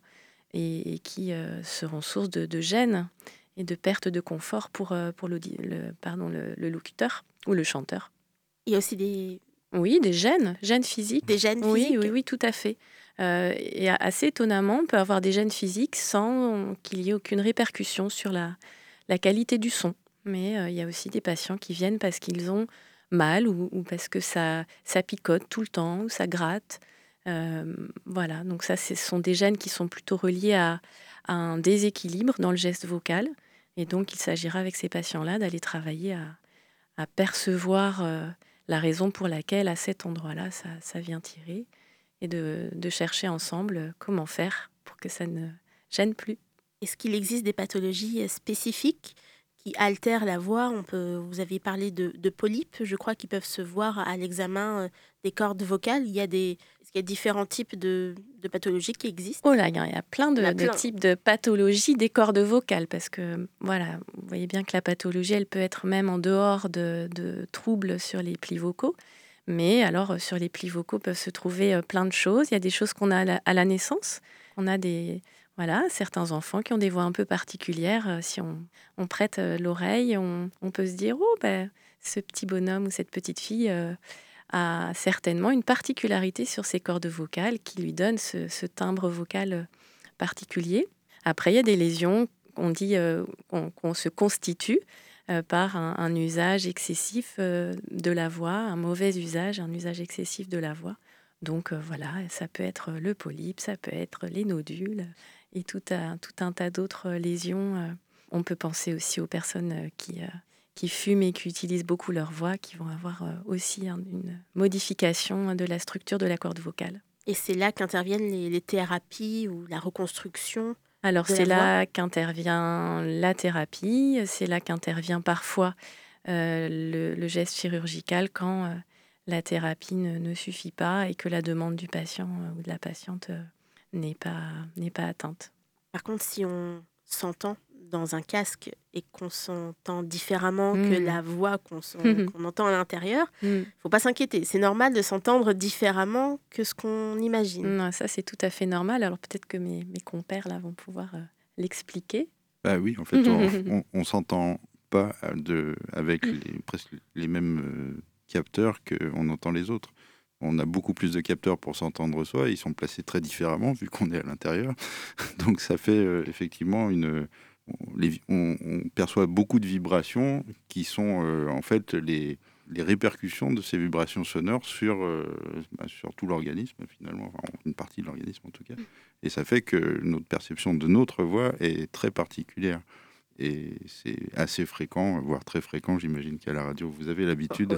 et, qui seront source de, de, gêne et de perte de confort pour, pour le, pardon, le, locuteur ou le chanteur. Il y a aussi des... Oui, des gènes, gènes physiques. Des gènes oui, physiques Oui, oui, tout à fait. Euh, et assez étonnamment, on peut avoir des gènes physiques sans qu'il y ait aucune répercussion sur la, la qualité du son. Mais euh, il y a aussi des patients qui viennent parce qu'ils ont mal ou, parce que ça, ça picote tout le temps ou ça gratte. Euh, voilà, donc ça, ce sont des gènes qui sont plutôt reliés à, un déséquilibre dans le geste vocal. Et donc, il s'agira avec ces patients-là d'aller travailler à, à percevoir la raison pour laquelle à cet endroit-là, ça, ça vient tirer et de, chercher ensemble comment faire pour que ça ne gêne plus. Est-ce qu'il existe des pathologies spécifiques qui altèrent la voix On peut, Vous avez parlé de, polypes, je crois, qui peuvent se voir à l'examen euh, des cordes vocales. Il y a des, il y a différents types de, pathologies qui existent? Oh là, il y a plein de, types de pathologies des cordes vocales, parce que voilà, vous voyez bien que la pathologie, elle peut être même en dehors de, de troubles sur les plis vocaux. Mais alors, euh, sur les plis vocaux peuvent se trouver euh, plein de choses. Il y a des choses qu'on a à la, naissance. On a des, voilà, certains enfants qui ont des voix un peu particulières. Euh, si on, prête l'oreille, on, peut se dire, oh, ben, ce petit bonhomme ou cette petite fille a certainement une particularité sur ses cordes vocales qui lui donne ce, timbre vocal particulier. Après, il y a des lésions qu'on dit qu'on se constitue euh, par un, usage excessif euh, de la voix, un mauvais usage, un usage excessif de la voix. Donc euh, voilà, ça peut être le polype, ça peut être les nodules et tout un, tout un tas d'autres lésions. On peut penser aussi aux personnes qui, qui fument et qui utilisent beaucoup leur voix, qui vont avoir aussi une modification de la structure de la corde vocale. Et c'est là qu'interviennent les, les, thérapies ou la reconstruction alors c'est là qu'intervient la thérapie, c'est là qu'intervient parfois euh, le, geste chirurgical quand euh, la thérapie ne, suffit pas et que la demande du patient euh, ou de la patiente n'est pas, n'est pas atteinte. Par contre, si on s'entend dans un casque et qu'on s'entend différemment que mmh. la voix (laughs) qu'on entend à l'intérieur, il mmh. ne faut pas s'inquiéter. C'est normal de s'entendre différemment que ce qu'on imagine. Non, ça, c'est tout à fait normal. Alors peut-être que mes, mes, compères là vont pouvoir euh, l'expliquer. Bah oui, en fait, on, (laughs) on, s'entend pas de, avec les, presque les mêmes euh, capteurs qu'on entend les autres. On a beaucoup plus de capteurs pour s'entendre soi. Ils sont placés très différemment vu qu'on est à l'intérieur. (laughs) Donc ça fait euh, effectivement une. On, perçoit beaucoup de vibrations qui sont euh, en fait les, les, répercussions de ces vibrations sonores sur, bah, sur tout l'organisme finalement, une partie de l'organisme en tout cas. Et ça fait que notre perception de notre voix est très particulière. Et c'est assez fréquent, voire très fréquent, j'imagine qu'à la radio, vous avez l'habitude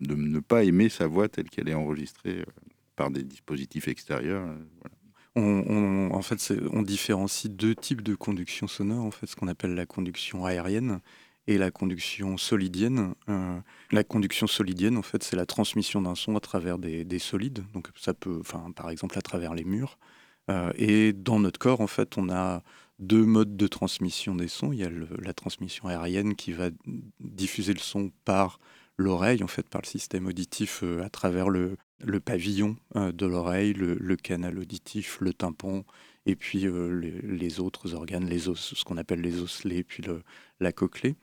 de ne pas aimer sa voix telle qu'elle est enregistrée euh, par des dispositifs extérieurs. Euh, on, en fait, on différencie deux types de conduction sonore, en fait, ce qu'on appelle la conduction aérienne et la conduction solidienne. Euh, la conduction solidienne, en fait, c'est la transmission d'un son à travers des, solides. Donc, ça peut, enfin, par exemple, à travers les murs. et dans notre corps, en fait, on a deux modes de transmission des sons. Il y a la transmission aérienne qui va diffuser le son par l'oreille, en fait, par le système auditif euh, à travers le, pavillon euh, de l'oreille, le, canal auditif, le tympan, et puis euh, les, autres organes, les os, ce qu'on appelle les osselets, puis la cochlée.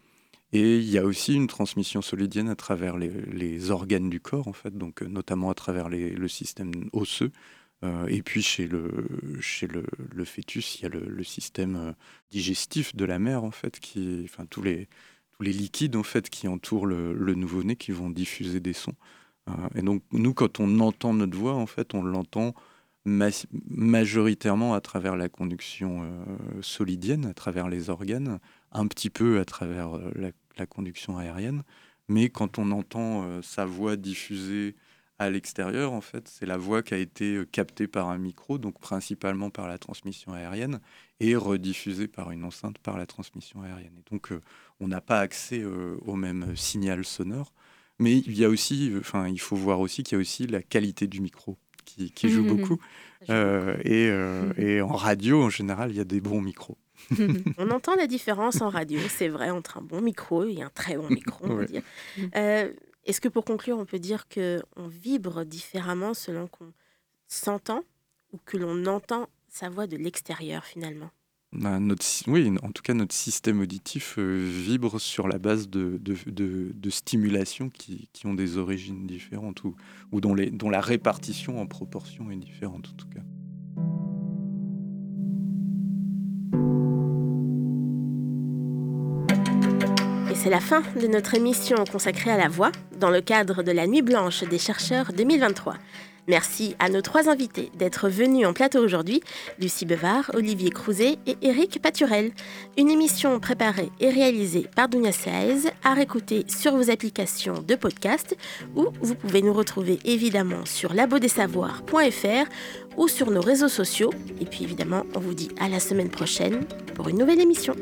Et il y a aussi une transmission solidienne à travers les, organes du corps, en fait, donc notamment à travers le système osseux, et puis chez le, chez le, le, fœtus, il y a le, système euh, digestif de la mère, en fait, qui, enfin, tous, les, les liquides en fait, qui entourent le, nouveau-né qui vont diffuser des sons. Euh, et donc, nous, quand on entend notre voix, en fait, on l'entend majoritairement à travers la conduction solidienne, à travers les organes, un petit peu à travers la, la conduction aérienne. Mais quand on entend sa voix diffusée à l'extérieur, en fait, c'est la voix qui a été euh, captée par un micro, donc principalement par la transmission aérienne, et rediffusée par une enceinte par la transmission aérienne. Et donc, euh, on n'a pas accès euh, au même signal sonore. Mais il y a aussi, enfin, il faut voir aussi qu'il y a aussi la qualité du micro qui, joue mmh, mmh, mmh. beaucoup. et, et, en radio, en général, il y a des bons micros. (laughs) on entend la différence en radio, c'est vrai, entre un bon micro et un très bon micro, on va dire. Est-ce que pour conclure, on peut dire que on vibre différemment selon qu'on s'entend ou que l'on entend sa voix de l'extérieur finalement? Bah, oui, en tout cas, notre système auditif euh, vibre sur la base de, stimulations qui, ont des origines différentes ou, dont, dont la répartition en proportion est différente en tout cas. C'est la fin de notre émission consacrée à la voix dans le cadre de la Nuit Blanche des chercheurs 2023. Merci à nos trois invités d'être venus en plateau aujourd'hui, Lucie Bevard, Olivier Crouzet et Éric Paturel. Une émission préparée et réalisée par Dunia Saez, à réécouter sur vos applications de podcast ou vous pouvez nous retrouver évidemment sur labodesavoirs.fr ou sur nos réseaux sociaux. Et puis évidemment, on vous dit à la semaine prochaine pour une nouvelle émission.